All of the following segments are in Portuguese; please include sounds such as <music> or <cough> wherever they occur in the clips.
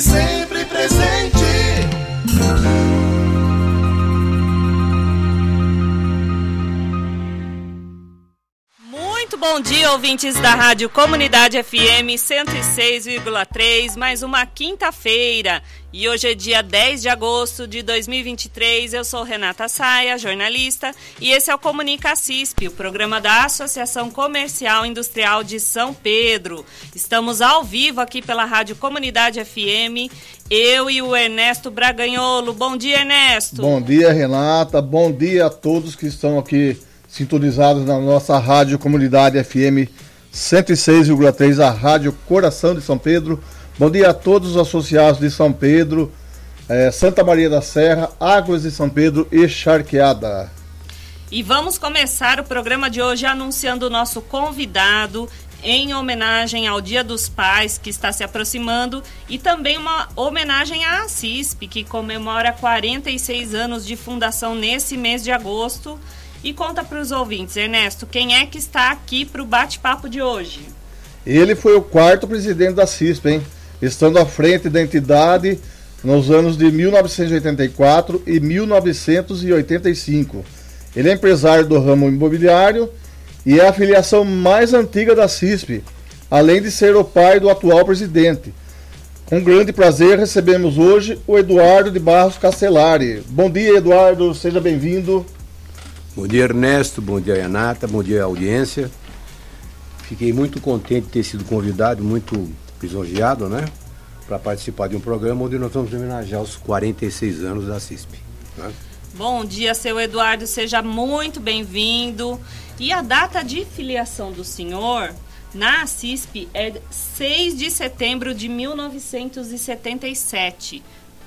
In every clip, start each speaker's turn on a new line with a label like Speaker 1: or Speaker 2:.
Speaker 1: Sempre presente.
Speaker 2: Bom dia, ouvintes da Rádio Comunidade FM 106,3, mais uma quinta-feira. E hoje é dia 10 de agosto de 2023. Eu sou Renata Saia, jornalista, e esse é o Comunica CISP, o programa da Associação Comercial Industrial de São Pedro. Estamos ao vivo aqui pela Rádio Comunidade FM, eu e o Ernesto Braganholo. Bom dia, Ernesto.
Speaker 3: Bom dia, Renata. Bom dia a todos que estão aqui sintonizados na nossa Rádio Comunidade FM 106,3, a Rádio Coração de São Pedro. Bom dia a todos os associados de São Pedro, eh, Santa Maria da Serra, Águas de São Pedro e Charqueada.
Speaker 2: E vamos começar o programa de hoje anunciando o nosso convidado em homenagem ao Dia dos Pais que está se aproximando e também uma homenagem à CISP, que comemora 46 anos de fundação nesse mês de agosto. E conta para os ouvintes, Ernesto, quem é que está aqui para o bate-papo de hoje?
Speaker 3: Ele foi o quarto presidente da CISP, hein? Estando à frente da entidade nos anos de 1984 e 1985. Ele é empresário do ramo imobiliário e é a filiação mais antiga da CISP, além de ser o pai do atual presidente. Com grande prazer recebemos hoje o Eduardo de Barros Castellari. Bom dia, Eduardo, seja bem-vindo.
Speaker 4: Bom dia, Ernesto. Bom dia, Renata. Bom dia, audiência. Fiquei muito contente de ter sido convidado, muito lisonjeado, né? Para participar de um programa onde nós vamos homenagear os 46 anos da CISP. Né?
Speaker 2: Bom dia, seu Eduardo. Seja muito bem-vindo. E a data de filiação do senhor na CISP é 6 de setembro de 1977,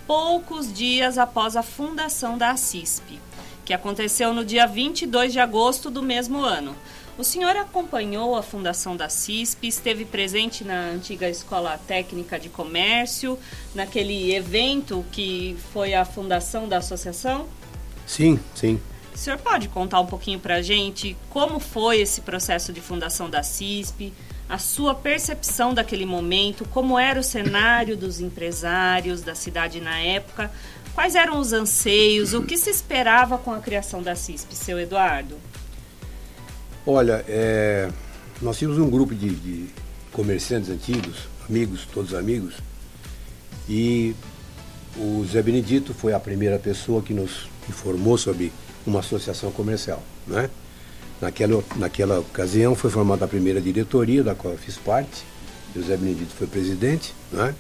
Speaker 2: poucos dias após a fundação da CISP que aconteceu no dia 22 de agosto do mesmo ano. O senhor acompanhou a fundação da CISP, esteve presente na antiga Escola Técnica de Comércio, naquele evento que foi a fundação da associação?
Speaker 4: Sim, sim.
Speaker 2: O senhor pode contar um pouquinho para a gente como foi esse processo de fundação da CISP, a sua percepção daquele momento, como era o cenário dos empresários da cidade na época, Quais eram os anseios? O que se esperava com a criação da CISP, seu Eduardo?
Speaker 4: Olha, é, nós tínhamos um grupo de, de, comerciantes antigos, amigos, todos amigos, e o Zé Benedito foi a primeira pessoa que nos informou sobre uma associação comercial. Né? Naquela, naquela ocasião foi formada a primeira diretoria, da qual eu fiz parte, e o Zé Benedito foi presidente. Né?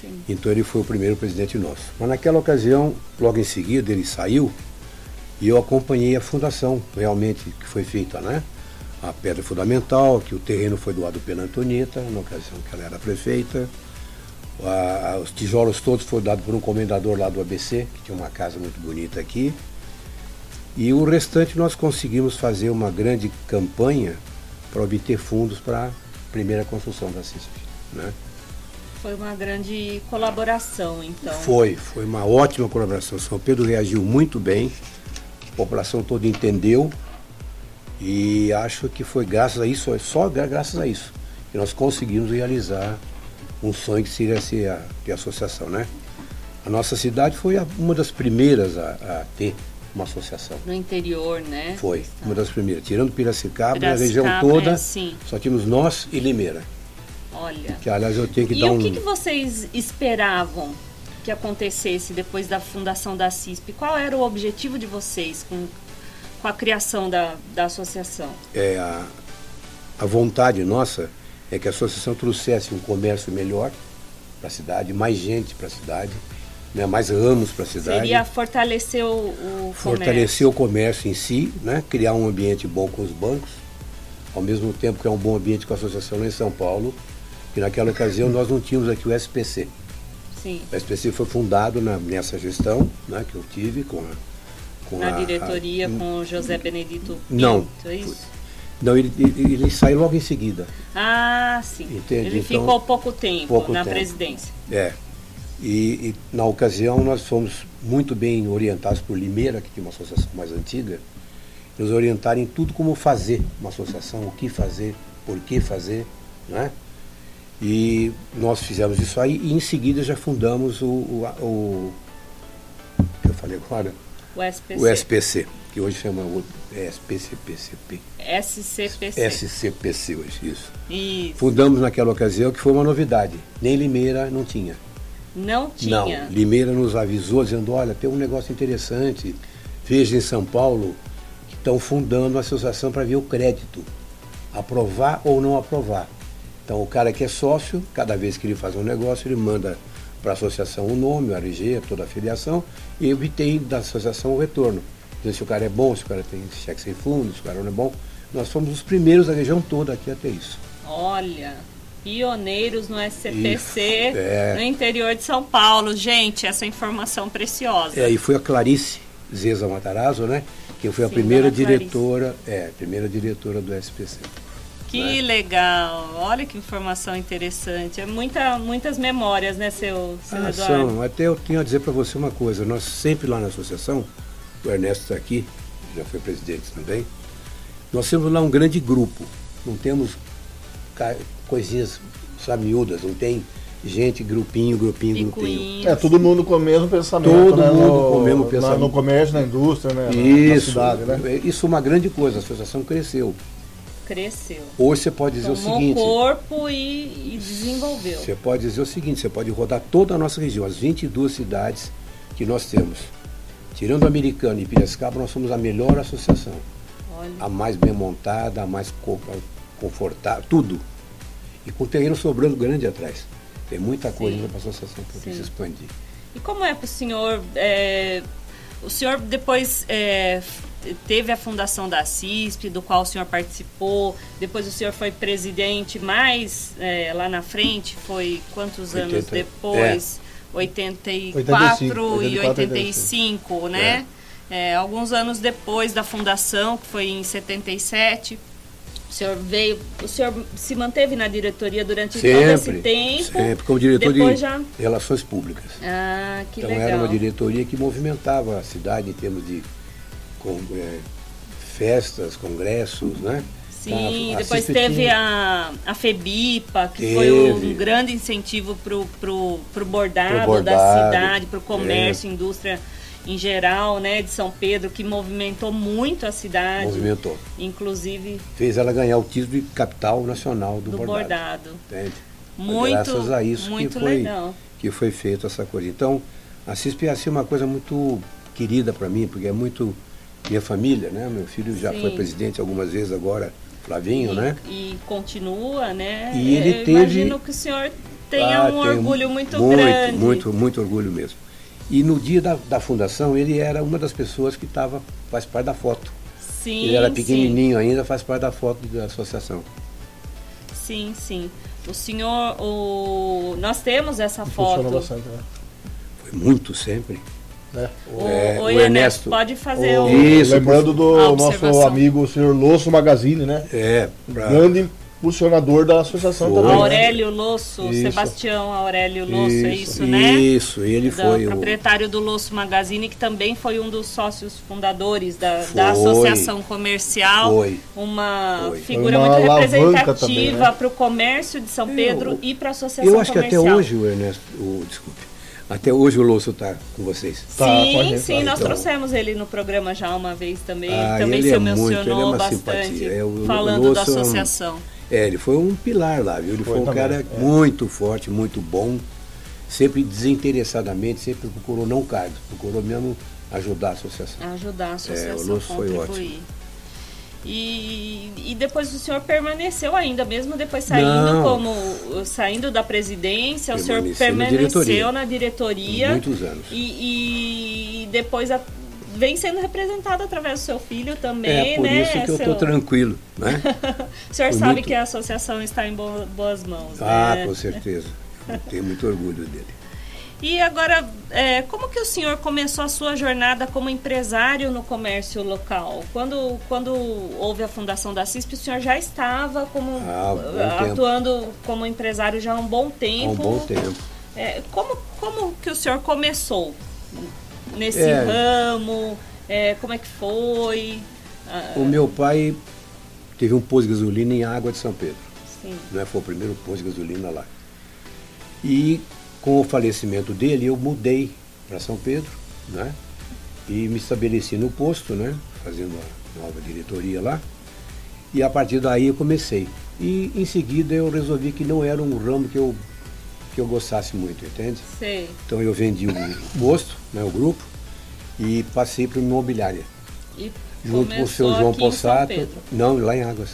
Speaker 4: Sim. Então ele foi o primeiro presidente nosso. Mas naquela ocasião, logo em seguida, ele saiu e eu acompanhei a fundação realmente que foi feita, né? A pedra fundamental, que o terreno foi doado pela Antonieta, na ocasião que ela era prefeita. A, os tijolos todos foram dados por um comendador lá do ABC, que tinha uma casa muito bonita aqui. E o restante nós conseguimos fazer uma grande campanha para obter fundos para a primeira construção da CISP. Né?
Speaker 2: Foi uma grande colaboração, então.
Speaker 4: Foi, foi uma ótima colaboração. São Pedro reagiu muito bem, a população toda entendeu e acho que foi graças a isso, só graças a isso, que nós conseguimos realizar um sonho que seria ser a, a associação, né? A nossa cidade foi a, uma das primeiras a, a, ter uma associação.
Speaker 2: No interior, né?
Speaker 4: Foi, uma das primeiras. Tirando Piracicaba, Piracicaba a região toda, é, só tínhamos nós e Limeira.
Speaker 2: Olha.
Speaker 4: Que aliás eu tenho que
Speaker 2: e
Speaker 4: dar
Speaker 2: um.
Speaker 4: E
Speaker 2: o que, que vocês esperavam que acontecesse depois da fundação da CISP? Qual era o objetivo de vocês com, com a criação da, da associação?
Speaker 4: É, a, a vontade nossa é que a associação trouxesse um comércio melhor para a cidade, mais gente para a cidade, né, mais ramos para a cidade.
Speaker 2: Seria fortalecer o, o
Speaker 4: Fortalecer o comércio em si, né, criar um ambiente bom com os bancos, ao mesmo tempo que é um bom ambiente com a associação em São Paulo, que naquela ocasião nós não tínhamos aqui o SPC.
Speaker 2: Sim.
Speaker 4: O SPC foi fundado na, nessa gestão né, que eu tive com a. Com
Speaker 2: Na
Speaker 4: a-
Speaker 2: diretoria
Speaker 4: a-
Speaker 2: com o José Benedito Pinto,
Speaker 4: Não.
Speaker 2: é isso?
Speaker 4: Não, ele, ele, ele saiu logo em seguida.
Speaker 2: Ah, sim.
Speaker 4: Entende?
Speaker 2: Ele
Speaker 4: Então,
Speaker 2: ficou pouco tempo
Speaker 4: pouco
Speaker 2: na
Speaker 4: tempo.
Speaker 2: presidência.
Speaker 4: É. E, e na ocasião nós fomos muito bem orientados por Limeira, que tinha uma associação mais antiga, nos orientaram em tudo como fazer uma associação, o que fazer, por que fazer, né? E nós fizemos isso aí e em seguida já fundamos o, o, a- o que eu falei agora,
Speaker 2: O SPC.
Speaker 4: o SPC, que hoje chama o SPCPCP.
Speaker 2: SCPC.
Speaker 4: SCPC hoje, isso.
Speaker 2: Isso.
Speaker 4: Fundamos naquela ocasião que foi uma novidade. Nem Limeira não tinha.
Speaker 2: Não tinha.
Speaker 4: Não, Limeira nos avisou dizendo, olha, tem um negócio interessante. Veja em São Paulo que estão fundando uma associação para ver o crédito. Aprovar ou não aprovar. Então o cara que é sócio, cada vez que ele faz um negócio, ele manda para a associação o nome, o RG, toda a filiação, e obtém da associação o retorno. Dizendo se o cara é bom, se o cara tem cheque sem fundo, se o cara não é bom. Nós fomos os primeiros da região toda aqui a ter isso.
Speaker 2: Olha, pioneiros no SCPC,
Speaker 4: Isso, é.
Speaker 2: no interior de São Paulo. Gente, essa informação preciosa.
Speaker 4: É, e foi a Clarice Zeza Matarazzo, né? Que foi a
Speaker 2: Sim,
Speaker 4: primeira
Speaker 2: dona Clarice.
Speaker 4: diretora, é, primeira diretora do SPC.
Speaker 2: Que legal. Olha que informação interessante. É muita, muitas memórias, né, seu, seu
Speaker 4: Ah,
Speaker 2: Eduardo?
Speaker 4: são. Até eu tenho a dizer para você uma coisa. Nós sempre lá na associação, o Ernesto está aqui, já foi presidente também. Nós temos lá um grande grupo. Não temos coisinhas, sabe, miúdas. Não tem gente, grupinho, grupinho, grupinho.
Speaker 2: Picuinhos.
Speaker 3: É, todo mundo com o mesmo pensamento.
Speaker 4: Todo
Speaker 3: né?
Speaker 4: mundo
Speaker 3: no,
Speaker 4: com o mesmo
Speaker 3: na-
Speaker 4: pensamento.
Speaker 3: no comércio, na indústria, né? na- na
Speaker 4: Isso,
Speaker 3: cidade, né?
Speaker 4: é- isso é uma grande coisa. A associação cresceu.
Speaker 2: Cresceu.
Speaker 4: Hoje você pode dizer o
Speaker 2: Tomou
Speaker 4: seguinte.
Speaker 2: corpo e, e desenvolveu.
Speaker 4: Você pode dizer o seguinte, você pode rodar toda a nossa região, as 22 cidades que nós temos. Tirando Americana e Piracicaba, nós somos a melhor associação.
Speaker 2: Olha,
Speaker 4: A mais bem montada, a mais co- confortável, tudo. E com o terreno sobrando grande atrás. Tem muita coisa para a associação
Speaker 2: Sim.
Speaker 4: se expandir.
Speaker 2: E como é para o senhor? é, o senhor depois é, teve a fundação da CISP, do qual o senhor participou. Depois o senhor foi presidente, mais é, lá na frente foi quantos anos
Speaker 4: 80,
Speaker 2: depois? 84
Speaker 3: 85,
Speaker 2: e
Speaker 3: 84,
Speaker 2: 85, né? É, alguns anos depois da fundação, que foi em 77. O senhor veio, o senhor se manteve na diretoria durante todo esse
Speaker 4: Sempre,
Speaker 2: tempo.
Speaker 4: sempre como diretor de
Speaker 2: já
Speaker 4: relações públicas.
Speaker 2: Ah, que
Speaker 4: então
Speaker 2: legal.
Speaker 4: era uma diretoria que movimentava a cidade em termos de com, é, festas, congressos, né?
Speaker 2: Sim,
Speaker 4: a
Speaker 2: depois teve a, a FEBIPA, que foi um
Speaker 4: Teve.
Speaker 2: grande incentivo para o pro, pro bordado,
Speaker 4: Pro bordado,
Speaker 2: da cidade, para o
Speaker 4: é.
Speaker 2: comércio, indústria em geral, né, de São Pedro, que movimentou muito a cidade,
Speaker 4: movimentou.
Speaker 2: inclusive
Speaker 4: Fez ela ganhar o título de capital nacional do,
Speaker 2: do
Speaker 4: bordado.
Speaker 2: bordado.
Speaker 4: Entende?
Speaker 2: Muito,
Speaker 4: Graças a isso
Speaker 2: muito
Speaker 4: que foi,
Speaker 2: legal.
Speaker 4: que foi feito essa coisa. Então, a CISP é assim, uma coisa muito querida para mim, porque é muito minha família, né? Meu filho já
Speaker 2: Sim.
Speaker 4: foi presidente algumas vezes agora, Flavinho,
Speaker 2: e,
Speaker 4: né?
Speaker 2: e continua, né?
Speaker 4: E ele
Speaker 2: Eu
Speaker 4: teve-
Speaker 2: imagino que o senhor tenha
Speaker 4: Ah,
Speaker 2: um orgulho muito,
Speaker 4: muito,
Speaker 2: grande.
Speaker 4: Muito, muito orgulho mesmo. E no dia da, da fundação, ele era uma das pessoas que estava, faz parte da foto.
Speaker 2: Sim,
Speaker 4: ele era
Speaker 2: sim.
Speaker 4: pequenininho ainda, faz parte da foto da associação.
Speaker 2: Sim, sim. O senhor, o... nós temos essa foto.
Speaker 3: bastante, né?
Speaker 4: Foi muito sempre.
Speaker 3: É.
Speaker 2: O,
Speaker 4: É,
Speaker 2: o
Speaker 4: o
Speaker 2: Ernesto, pode fazer
Speaker 3: O-.
Speaker 4: Isso,
Speaker 3: lembrando do nosso amigo, o senhor Losso Magazine, né?
Speaker 4: É, pra-
Speaker 3: Grande impulsionador da associação
Speaker 4: Foi.
Speaker 3: também. né?
Speaker 2: Aurélio Losso,
Speaker 3: Isso.
Speaker 2: Sebastião Aurélio Losso, é
Speaker 3: Isso,
Speaker 2: isso, né?
Speaker 4: Isso, ele
Speaker 2: Da-
Speaker 4: foi o.
Speaker 2: proprietário do Losso Magazine, que também foi um dos sócios fundadores da, da. Associação Comercial.
Speaker 4: Foi.
Speaker 2: Uma
Speaker 4: Foi.
Speaker 2: figura
Speaker 3: uma
Speaker 2: muito
Speaker 3: alavanca
Speaker 2: representativa
Speaker 3: né?
Speaker 2: para o comércio de São Pedro
Speaker 4: Eu-
Speaker 2: e para a Associação
Speaker 4: Eu acho que até
Speaker 2: Comercial.
Speaker 4: hoje o Ernesto. O, desculpe. Até hoje o Losso está com vocês.
Speaker 3: Tá,
Speaker 2: Sim, sim,
Speaker 3: tá,
Speaker 2: nós
Speaker 4: então.
Speaker 2: trouxemos ele no programa já uma vez também.
Speaker 4: Ah,
Speaker 2: também
Speaker 4: ele
Speaker 2: se
Speaker 4: é muito, ele é
Speaker 2: mencionou
Speaker 4: uma
Speaker 2: bastante,
Speaker 4: simpatia. É, o- o
Speaker 2: falando da
Speaker 4: Lúcio é um-
Speaker 2: associação.
Speaker 4: É, ele foi um pilar lá, viu? Ele foi,
Speaker 3: Foi
Speaker 4: um
Speaker 3: também,
Speaker 4: cara
Speaker 3: é.
Speaker 4: muito forte, muito bom, sempre desinteressadamente, sempre procurou não cargos, procurou mesmo ajudar a associação.
Speaker 2: Ajudar a associação
Speaker 4: É, o Lúcio foi
Speaker 2: contribuir. E, e depois o senhor permaneceu ainda, mesmo depois saindo
Speaker 4: Não.
Speaker 2: como saindo da presidência, o senhor
Speaker 4: Permaneceu na diretoria.
Speaker 2: na diretoria.
Speaker 4: Muitos anos.
Speaker 2: E, e depois a- vem sendo representado através do seu filho também,
Speaker 4: é, por
Speaker 2: né?
Speaker 4: isso que eu
Speaker 2: seu...
Speaker 4: estou tranquilo, né? <laughs>
Speaker 2: o senhor
Speaker 4: Foi
Speaker 2: sabe
Speaker 4: muito-
Speaker 2: que a associação está em bo- boas mãos,
Speaker 4: Ah,
Speaker 2: né?
Speaker 4: com certeza. Eu tenho muito orgulho dele.
Speaker 2: E agora, é, como que o senhor começou a sua jornada como empresário no comércio local? Quando, quando houve a fundação da CISP, o senhor já estava como
Speaker 4: Ah,
Speaker 2: eh,
Speaker 4: tempo.
Speaker 2: atuando como empresário já há um bom tempo.
Speaker 4: Há um bom tempo.
Speaker 2: É, como, como que o senhor começou nesse
Speaker 4: É.
Speaker 2: ramo? É, como é que foi? Ah,
Speaker 4: O meu pai teve um posto de gasolina em Água de São Pedro.
Speaker 2: sim,
Speaker 4: né? Foi o primeiro posto de gasolina lá. E com o falecimento dele, eu mudei para São Pedro, né? E me estabeleci no posto, né? Fazendo a nova diretoria lá. E a partir daí eu comecei. E em seguida eu resolvi que não era um ramo que eu, que eu gostasse muito, entende?
Speaker 2: sei.
Speaker 4: Então eu vendi o posto, né, o grupo, e passei para imobiliária.
Speaker 2: E
Speaker 4: Junto com o seu João Possato. Não, lá em Águas.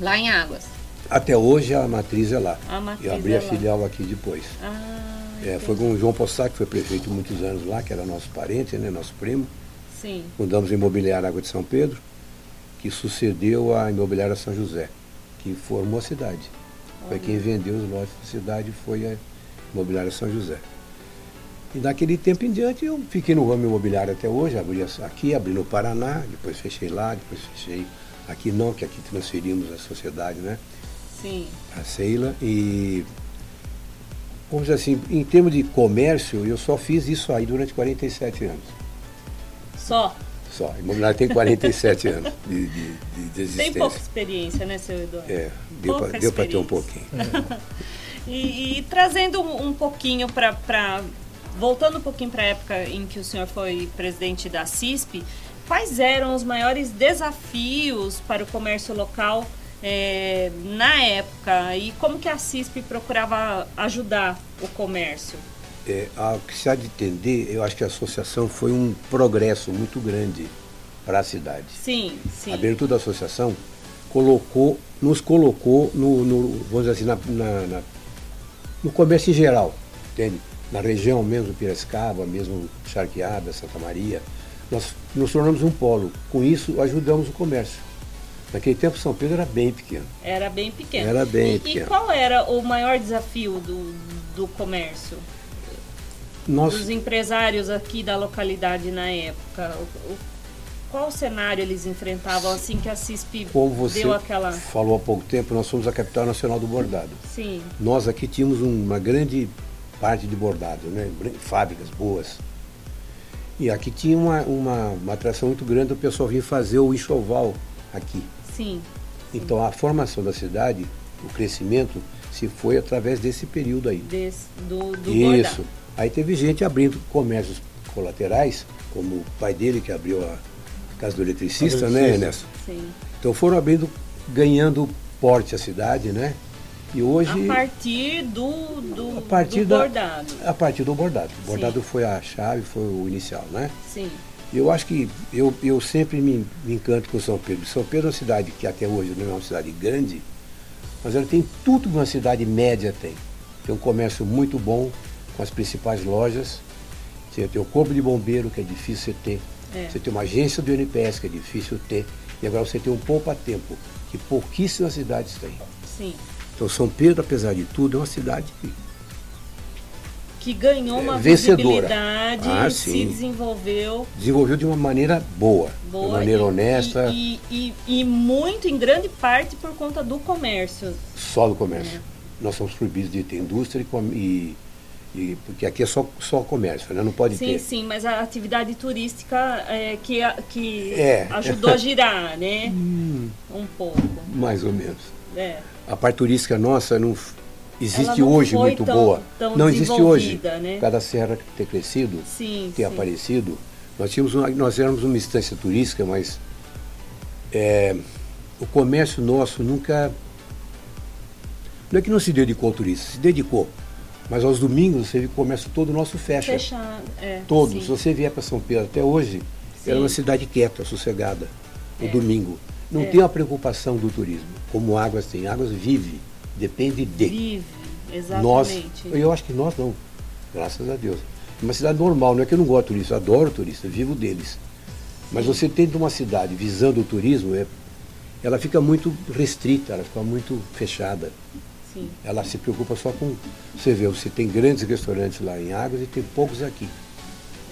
Speaker 2: Lá em Águas.
Speaker 4: Até hoje a matriz é lá.
Speaker 2: A matriz
Speaker 4: eu abri
Speaker 2: é
Speaker 4: a
Speaker 2: lá.
Speaker 4: filial aqui depois.
Speaker 2: Ah,
Speaker 4: É, foi com o João Possato, que foi prefeito muitos anos lá, que era nosso parente, né, nosso primo.
Speaker 2: sim.
Speaker 4: Fundamos a Imobiliária Água de São Pedro, que sucedeu a Imobiliária São José, que formou a cidade. Foi quem vendeu os lotes da cidade, foi a Imobiliária São José. E daquele tempo em diante eu fiquei no ramo imobiliário até hoje, abri aqui, abri no Paraná, depois fechei lá, depois fechei aqui não, que aqui transferimos a sociedade, né?
Speaker 2: Sim.
Speaker 4: a Ceila e vamos dizer assim, em termos de comércio, eu só fiz isso aí durante 47 anos.
Speaker 2: Só.
Speaker 4: Só. A imobiliária tem 47 <laughs> anos de, de, de- de
Speaker 2: Tem
Speaker 4: existência.
Speaker 2: pouca experiência, né, seu Eduardo?
Speaker 4: É, deu para ter um pouquinho. <laughs>
Speaker 2: E, e trazendo um, um pouquinho para. Voltando um pouquinho para a época em que o senhor foi presidente da CISP, quais eram os maiores desafios para o comércio local eh, na época? E como que a CISP procurava ajudar o comércio?
Speaker 4: É, ao que se há de entender, eu acho que a associação foi um progresso muito grande para a cidade.
Speaker 2: Sim, sim.
Speaker 4: A abertura da associação colocou, nos colocou no, no- vamos dizer assim, na, na- na- no comércio em geral, entende? Na região mesmo, Piracicaba, mesmo Charqueada, Santa Maria, nós nos tornamos um polo. Com isso, ajudamos o comércio. Naquele tempo, São Pedro era bem pequeno.
Speaker 2: Era bem pequeno.
Speaker 4: Era bem
Speaker 2: e, E
Speaker 4: pequeno.
Speaker 2: qual era o maior desafio do, do comércio?
Speaker 4: Nós,
Speaker 2: Os empresários aqui da localidade na época, o- o- qual cenário eles enfrentavam assim que a CISP
Speaker 4: como você
Speaker 2: deu aquela.
Speaker 4: falou há pouco tempo, nós somos a capital nacional do bordado.
Speaker 2: Sim,
Speaker 4: Nós aqui tínhamos um- uma grande parte de bordado, né? Br- fábricas boas. E aqui tinha uma, uma, uma atração muito grande, o pessoal vinha fazer o enxoval aqui.
Speaker 2: Sim,
Speaker 4: Então a formação da cidade, o crescimento, se foi através desse período aí.
Speaker 2: desse, do, do
Speaker 4: Isso. Aí teve gente abrindo comércios colaterais, como o pai dele que abriu a casa do eletricista, né,
Speaker 3: Eletricista.
Speaker 4: Ernesto?
Speaker 2: Sim.
Speaker 4: Então foram abrindo, ganhando porte a cidade, né? E hoje.
Speaker 2: A partir do, do,
Speaker 4: A partir
Speaker 2: do
Speaker 4: da-
Speaker 2: bordado.
Speaker 4: A partir do bordado. O bordado foi a chave, foi o inicial, né?
Speaker 2: Sim,
Speaker 4: Eu acho que eu, eu sempre me, me encanto com São Pedro. São Pedro é uma cidade que até hoje não é uma cidade grande, mas ela tem tudo que uma cidade média tem. Tem um comércio muito bom, com as principais lojas. Você tem o corpo de bombeiro, que é difícil você ter.
Speaker 2: É.
Speaker 4: Você tem uma agência do NPS, que é difícil ter. E agora você tem um poupa-tempo, que pouquíssimas cidades têm.
Speaker 2: sim.
Speaker 4: Então São Pedro, apesar de tudo, é uma cidade que
Speaker 2: Que ganhou uma
Speaker 4: É, vencedora.
Speaker 2: visibilidade,
Speaker 4: Ah,
Speaker 2: se
Speaker 4: sim.
Speaker 2: desenvolveu
Speaker 4: desenvolveu de uma maneira boa, de
Speaker 2: boa.
Speaker 4: uma maneira
Speaker 2: e-
Speaker 4: honesta,
Speaker 2: E, e, e muito, em grande parte, por conta do comércio.
Speaker 4: só do comércio. Nós somos proibidos de ter indústria e, e- porque aqui é só, só comércio, né? não pode
Speaker 2: Sim,
Speaker 4: ter.
Speaker 2: sim, mas a atividade turística é, que, que
Speaker 4: É.
Speaker 2: ajudou a <laughs> girar, né? Um pouco.
Speaker 4: Mais ou menos.
Speaker 2: É.
Speaker 4: A parte turística nossa não existe hoje muito
Speaker 2: tão-
Speaker 4: boa.
Speaker 2: tão
Speaker 4: não existe hoje.
Speaker 2: né?
Speaker 4: Cada serra ter crescido,
Speaker 2: Sim,
Speaker 4: ter
Speaker 2: sim.
Speaker 4: aparecido. Nós tínhamos uma, nós éramos uma instância turística, mas é, o comércio nosso nunca. Não é que não se dedicou ao turista, se dedicou. Mas aos domingos você vê que o comércio todo nosso fecha.
Speaker 2: Fechar, é.
Speaker 4: Todos.
Speaker 2: sim.
Speaker 4: Se você vier para São Pedro até hoje,
Speaker 2: Sim.
Speaker 4: era uma cidade quieta, sossegada, no
Speaker 2: É.
Speaker 4: domingo. Não
Speaker 2: É.
Speaker 4: tem uma preocupação do turismo, como Águas tem. Águas vive, depende de.
Speaker 2: Vive,
Speaker 4: Nós,
Speaker 2: exatamente.
Speaker 4: eu acho que nós não, graças a Deus. É uma cidade normal, não é que eu não gosto de turista, adoro turista, vivo deles. Mas você tem de uma cidade visando o turismo, é, ela fica muito restrita, ela fica muito fechada.
Speaker 2: Sim.
Speaker 4: Ela se preocupa só com. Você vê, você tem grandes restaurantes lá em Águas e tem poucos aqui.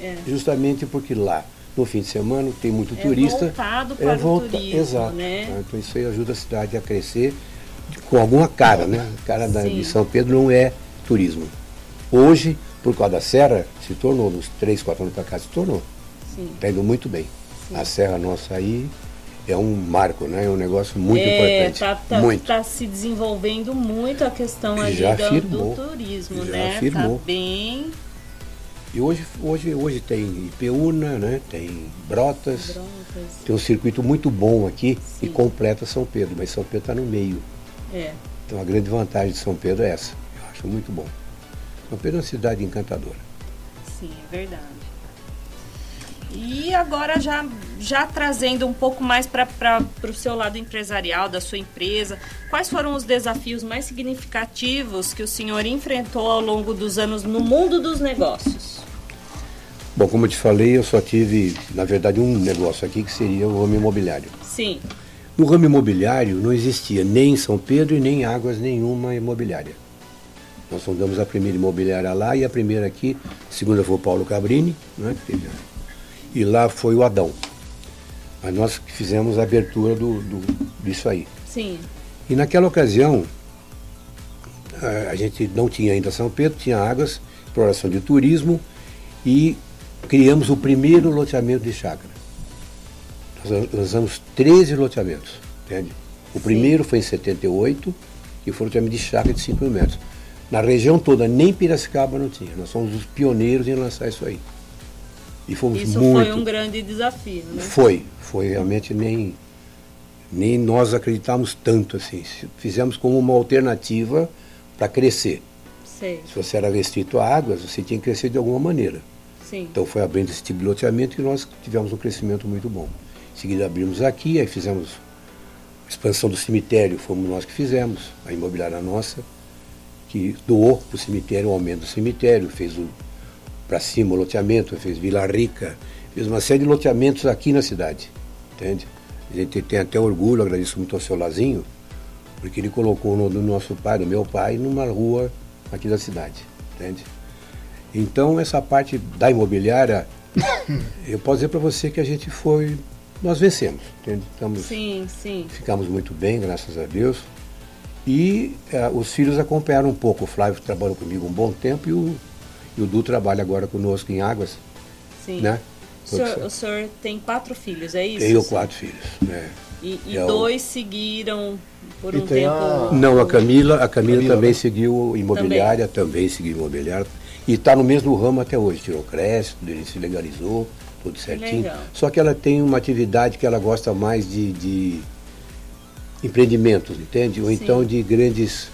Speaker 2: É.
Speaker 4: Justamente porque lá, no fim de semana, tem muito
Speaker 2: É
Speaker 4: turista.
Speaker 2: voltado para o turismo,
Speaker 4: Exato.
Speaker 2: né?
Speaker 4: Então isso aí ajuda a cidade a crescer com alguma cara, né? A cara da, de São Pedro não é turismo. Hoje, por causa da serra, se tornou, nos três, quatro anos para cá, se tornou.
Speaker 2: Sim.
Speaker 4: Está indo muito bem.
Speaker 2: Sim.
Speaker 4: A serra nossa aí é um marco, né? É um negócio muito
Speaker 2: é,
Speaker 4: importante.
Speaker 2: Tá, tá,
Speaker 4: muito.
Speaker 2: tá se desenvolvendo muito a questão ali
Speaker 4: Já
Speaker 2: do,
Speaker 4: firmou.
Speaker 2: do turismo,
Speaker 4: Já
Speaker 2: né?
Speaker 4: firmou.
Speaker 2: Tá bem
Speaker 4: E hoje, hoje, hoje tem Ipeúna, né? tem Brotas,
Speaker 2: brotas.
Speaker 4: tem um circuito muito bom aqui e
Speaker 2: Sim.
Speaker 4: completa São Pedro, mas São Pedro está no meio.
Speaker 2: É.
Speaker 4: Então a grande vantagem de São Pedro é essa. Eu acho muito bom. São Pedro é uma cidade encantadora.
Speaker 2: Sim, é verdade. E agora já, já trazendo um pouco mais para o seu lado empresarial da sua empresa, quais foram os desafios mais significativos que o senhor enfrentou ao longo dos anos no mundo dos negócios?
Speaker 4: Bom, como eu te falei, eu só tive, na verdade, um negócio aqui que seria o ramo imobiliário.
Speaker 2: Sim,
Speaker 4: No ramo imobiliário não existia nem em São Pedro e nem em Águas nenhuma imobiliária. Nós fundamos a primeira imobiliária lá e a primeira aqui, a segunda foi o Paulo Cabrini, né, teve e lá foi o Adão. Mas nós fizemos a abertura do, do- disso aí.
Speaker 2: sim,
Speaker 4: E naquela ocasião, a, a gente não tinha ainda São Pedro, tinha Águas, exploração de turismo e criamos o primeiro loteamento de chácara. Nós lançamos 13 loteamentos, entende? O primeiro foi em 78 e foi o loteamento de chácara de 5 mil metros. Na região toda, nem Piracicaba não tinha. Nós somos os pioneiros em lançar isso aí. E fomos
Speaker 2: isso
Speaker 4: muito.
Speaker 2: foi um grande desafio, né?
Speaker 4: Foi, foi realmente nem, nem nós acreditamos tanto assim. Fizemos como uma alternativa para crescer.
Speaker 2: Sei,
Speaker 4: Se você era restrito a águas, você tinha que crescer de alguma maneira.
Speaker 2: sim,
Speaker 4: Então foi abrindo esse tipo de loteamento que nós tivemos um crescimento muito bom. Em seguida abrimos aqui, aí fizemos a expansão do cemitério, fomos nós que fizemos, a imobiliária nossa, que doou para o cemitério o aumento do cemitério, fez o para cima o loteamento, fez Vila Rica, fez uma série de loteamentos aqui na cidade, entende? A gente tem até orgulho, agradeço muito ao seu Lazinho, porque ele colocou o nome do nosso pai, do meu pai, numa rua aqui da cidade, entende? Então essa parte da imobiliária, <coughs> eu posso dizer para você que a gente foi, nós vencemos? Estamos,
Speaker 2: sim, sim,
Speaker 4: ficamos muito bem, graças a Deus. E eh, os filhos acompanharam um pouco. O Flávio trabalhou comigo um bom tempo e o, e o Du trabalha agora conosco em Águas,
Speaker 2: sim.
Speaker 4: né?
Speaker 2: O senhor, o senhor tem quatro filhos, é isso?
Speaker 4: Eu quatro filhos. Né?
Speaker 2: E, e
Speaker 4: É o-
Speaker 2: dois seguiram por
Speaker 3: E
Speaker 2: um
Speaker 3: tem
Speaker 2: tempo.
Speaker 3: a-
Speaker 4: Não, a Camila, a Camila,
Speaker 3: Camila,
Speaker 4: também
Speaker 3: né?
Speaker 4: seguiu imobiliária, também, seguiu imobiliária. E está no mesmo ramo até hoje, tirou crédito, ele se legalizou, tudo certinho.
Speaker 2: legal.
Speaker 4: Só que ela tem uma atividade que ela gosta mais de, de empreendimentos, entende? Ou
Speaker 2: Sim.
Speaker 4: então de grandes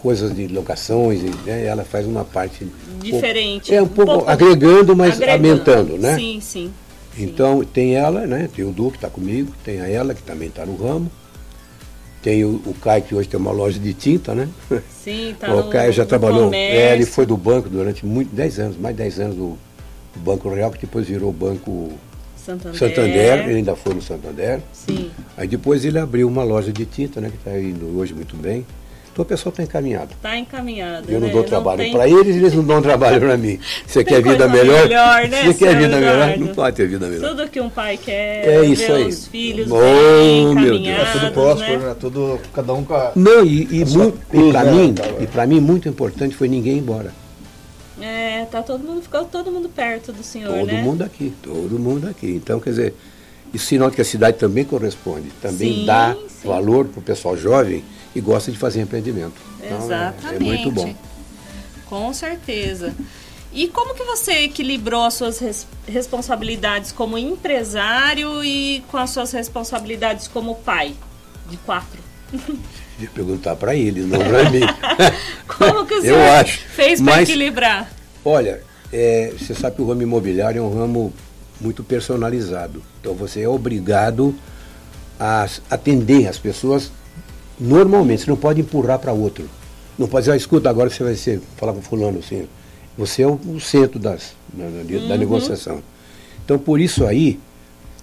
Speaker 4: coisas de locações, né? ela faz uma parte um
Speaker 2: Diferente.
Speaker 4: pouco- é um, pouco, agregando, mas
Speaker 2: agregando.
Speaker 4: aumentando, né?
Speaker 2: Sim, sim. sim.
Speaker 4: Então tem ela, né? Tem o Du que está comigo, tem a ela que também está no ramo, tem o, o Caio que hoje tem uma loja de tinta, né?
Speaker 2: Sim, tá <laughs>
Speaker 4: o Caio já trabalhou, é, ele foi do banco durante muito, 10 anos, mais de 10 anos do, do Banco Real, que depois virou o Banco
Speaker 2: Santander.
Speaker 4: Santander, ele ainda foi no Santander.
Speaker 2: Sim.
Speaker 4: Aí depois ele abriu uma loja de tinta, né? Que está indo hoje muito bem. Então o pessoal está encaminhado.
Speaker 2: Tá encaminhado.
Speaker 4: Eu não
Speaker 2: né?
Speaker 4: dou trabalho
Speaker 2: tem-
Speaker 4: para eles, eles não dão trabalho para mim. Você quer vida melhor?
Speaker 2: melhor, né,
Speaker 4: Você quer vida melhor? Não pode ter vida melhor.
Speaker 2: Tudo que um pai quer
Speaker 4: É isso
Speaker 2: ver
Speaker 4: aí.
Speaker 2: os filhos
Speaker 4: Oh,
Speaker 2: bem
Speaker 4: meu Deus.
Speaker 3: É tudo próspero,
Speaker 2: né?
Speaker 3: né? Tudo, cada um com a...
Speaker 4: Não, e, e, muito, e para
Speaker 3: né,
Speaker 4: mim,
Speaker 3: cara?
Speaker 4: e para mim muito importante foi ninguém ir embora.
Speaker 2: É, tá todo mundo, ficou todo mundo perto do senhor,
Speaker 4: Todo
Speaker 2: né?
Speaker 4: mundo aqui, todo mundo aqui. Então, quer dizer, isso sinal que a cidade também corresponde, também
Speaker 2: Sim,
Speaker 4: dá
Speaker 2: sim.
Speaker 4: valor para o pessoal jovem e gosta de fazer empreendimento. Então, é-
Speaker 2: Exatamente.
Speaker 4: É, muito bom.
Speaker 2: Com certeza. E como que você equilibrou as suas res- responsabilidades como empresário e com as suas responsabilidades como pai de quatro? <laughs>
Speaker 4: De perguntar para eles, não para mim. <laughs>
Speaker 2: Como que o senhor
Speaker 4: acho,
Speaker 2: fez para equilibrar?
Speaker 4: Olha, é, você sabe que o ramo imobiliário é um ramo muito personalizado. Então você é obrigado a atender as pessoas normalmente. Você não pode empurrar para outro. Não pode dizer, ah, escuta, agora você vai ser, falar com fulano assim. Você é o, o centro das, da, da- da negociação. Então por isso aí,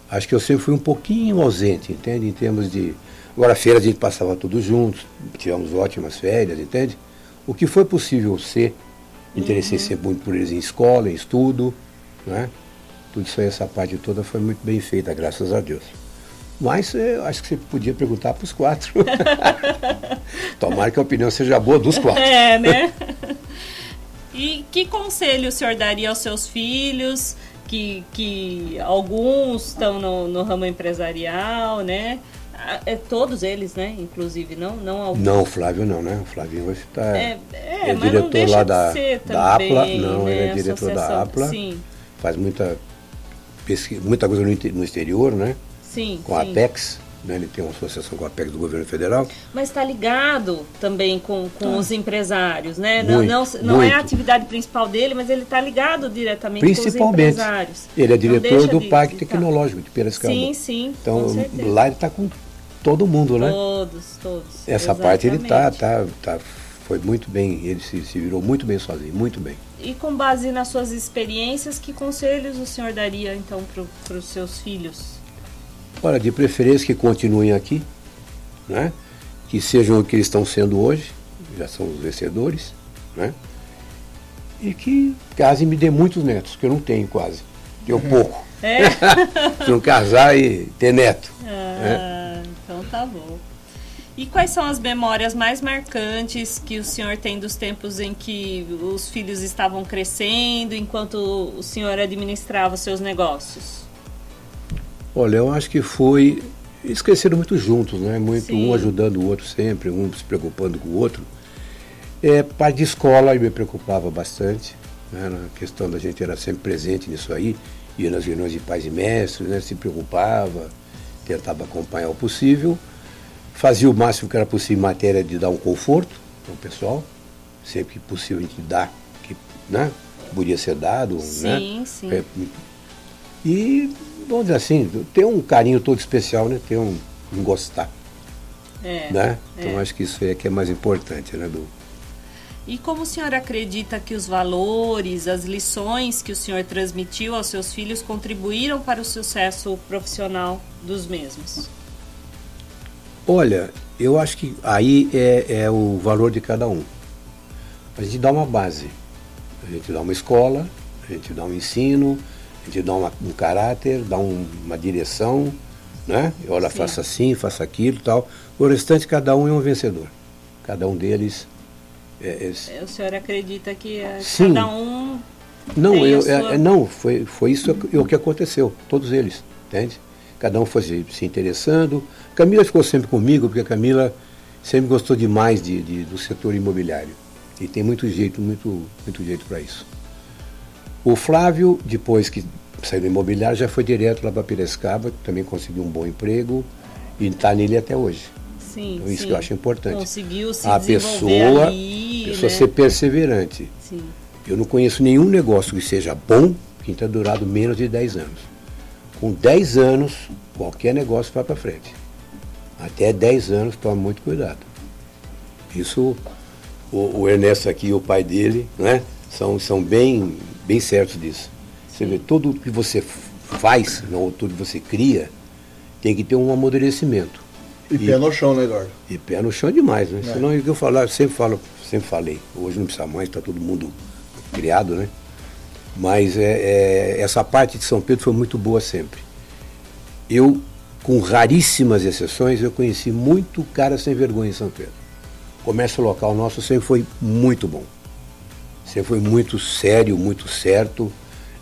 Speaker 4: acho que eu sempre fui um pouquinho ausente, entende? Em termos de. Agora, férias a gente passava todos juntos, tivemos ótimas férias, entende? O que foi possível ser, interessei uhum. sempre muito por eles em escola, em estudo, né? Tudo isso aí, essa parte toda foi muito bem feita, graças a Deus. Mas eu acho que você podia perguntar para os quatro. <laughs> Tomara que a opinião seja boa dos quatro.
Speaker 2: É, né? <laughs> E que conselho o senhor daria aos seus filhos, que, que alguns estão no, no ramo empresarial, né? É, todos eles, né? Inclusive, não, não alguns.
Speaker 4: Não, o Flávio não, né? O Flávio hoje está.
Speaker 2: É, é, é diretor lá da, da
Speaker 4: APLA. Não, né? ele é diretor da APLA. Sim. Faz muita, pesquisa, muita coisa no, no exterior, né?
Speaker 2: Sim.
Speaker 4: Com sim. a Apex. Né, ele tem uma associação com a PEC do governo federal.
Speaker 2: Mas está ligado também com, com ah. os empresarios, né? Muito, não, não, não é a atividade principal dele, mas ele está ligado diretamente com os empresários.
Speaker 4: Ele é diretor do Parque Tecnológico de Piracicaba.
Speaker 2: Sim, sim.
Speaker 4: Então lá ele está com todo mundo, né?
Speaker 2: Todos, todos.
Speaker 4: Essa exatamente. parte ele tá, tá, tá, foi muito bem, ele se, se virou muito bem sozinho, muito bem.
Speaker 2: E com base nas suas experiências, que conselhos o senhor daria então para os seus filhos?
Speaker 4: Olha, de preferência que continuem aqui, né? que sejam o que eles estão sendo hoje, já são os vencedores, né? e que casem me dê muitos netos, que eu não tenho quase, tenho uhum. pouco.
Speaker 2: É? <laughs>
Speaker 4: Se não casar e ter neto. <laughs>
Speaker 2: Ah, né? Tá bom. E quais são as memórias mais marcantes que o senhor tem dos tempos em que os filhos estavam crescendo, enquanto o senhor administrava seus negócios?
Speaker 4: Olha, eu acho que foi. Eles cresceram muito juntos, né? Muito, Sim. um ajudando o outro sempre, um se preocupando com o outro. É, parte de escola me preocupava bastante, né? na questão da gente era sempre presente nisso aí, ia nas reuniões de pais e mestres, né? se preocupava, tentava acompanhar o possível, fazia o máximo que era possível em matéria de dar um conforto ao pessoal, sempre que possível a gente dá, que né? podia ser dado,
Speaker 2: sim,
Speaker 4: né?
Speaker 2: Sim.
Speaker 4: É, e vamos dizer assim, tem um carinho todo especial, né? Tem um, um gostar.
Speaker 2: É,
Speaker 4: né? Então é. acho que isso aí é que é mais importante, né, Du?
Speaker 2: E como o senhor acredita que os valores, as lições que o senhor transmitiu aos seus filhos contribuíram para o sucesso profissional dos mesmos?
Speaker 4: Olha, eu acho que aí é, é o valor de cada um. A gente dá uma base, a gente dá uma escola, a gente dá um ensino, a gente dá uma, um caráter, dá um, uma direção, né? Olha, Sim. faça assim, faça aquilo tal. O restante, cada um é um vencedor. Cada um deles
Speaker 2: é, é... O senhor acredita que é, cada um.
Speaker 4: Não, eu, sua... é, não foi, foi isso o que aconteceu, todos eles, entende? Cada um foi se, se interessando. Camila ficou sempre comigo, porque a Camila sempre gostou demais de, de do setor imobiliário. E tem muito jeito, muito, muito jeito para isso. O Flávio, depois que saiu do imobiliário, já foi direto lá para Piracicaba, também conseguiu um bom emprego e está nele até hoje.
Speaker 2: Sim,
Speaker 4: então, isso
Speaker 2: sim.
Speaker 4: que eu acho importante.
Speaker 2: Conseguiu se
Speaker 4: a pessoa,
Speaker 2: ali,
Speaker 4: pessoa
Speaker 2: né?
Speaker 4: ser perseverante.
Speaker 2: Sim.
Speaker 4: Eu não conheço nenhum negócio que seja bom que tenha durado menos de 10 anos. Com 10 anos, qualquer negócio vai para frente. Até 10 anos, toma muito cuidado. Isso, o, o Ernesto aqui, o pai dele, né, são, são bem bem certos disso. Você vê, tudo que você faz, não, tudo que você cria, tem que ter um amadurecimento.
Speaker 3: E, e pé no chão, né, Eduardo?
Speaker 4: E pé no chão é demais, né? É. Senão, o que eu falar, sempre falo, sempre falei, hoje não precisa mais, está todo mundo criado, né? Mas é, é, essa parte de São Pedro foi muito boa sempre. Eu, com raríssimas exceções, eu conheci muito cara sem vergonha em São Pedro. O comércio local nosso sempre foi muito bom. Você foi muito sério, muito certo.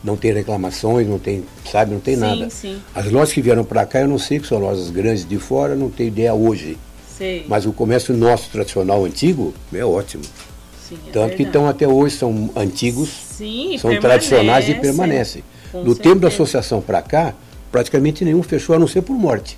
Speaker 4: Não tem reclamações, não tem, sabe, não tem
Speaker 2: sim,
Speaker 4: nada.
Speaker 2: Sim.
Speaker 4: As lojas que vieram para cá, eu não sei que são lojas grandes de fora, não tenho ideia hoje.
Speaker 2: Sei.
Speaker 4: Mas o comércio nosso tradicional antigo é ótimo.
Speaker 2: Sim, é
Speaker 4: Tanto
Speaker 2: verdade.
Speaker 4: que estão até hoje, são antigos,
Speaker 2: Sim,
Speaker 4: são tradicionais e permanecem.
Speaker 2: Com
Speaker 4: Do
Speaker 2: certeza.
Speaker 4: tempo da associação para cá, praticamente nenhum fechou, a não ser por morte.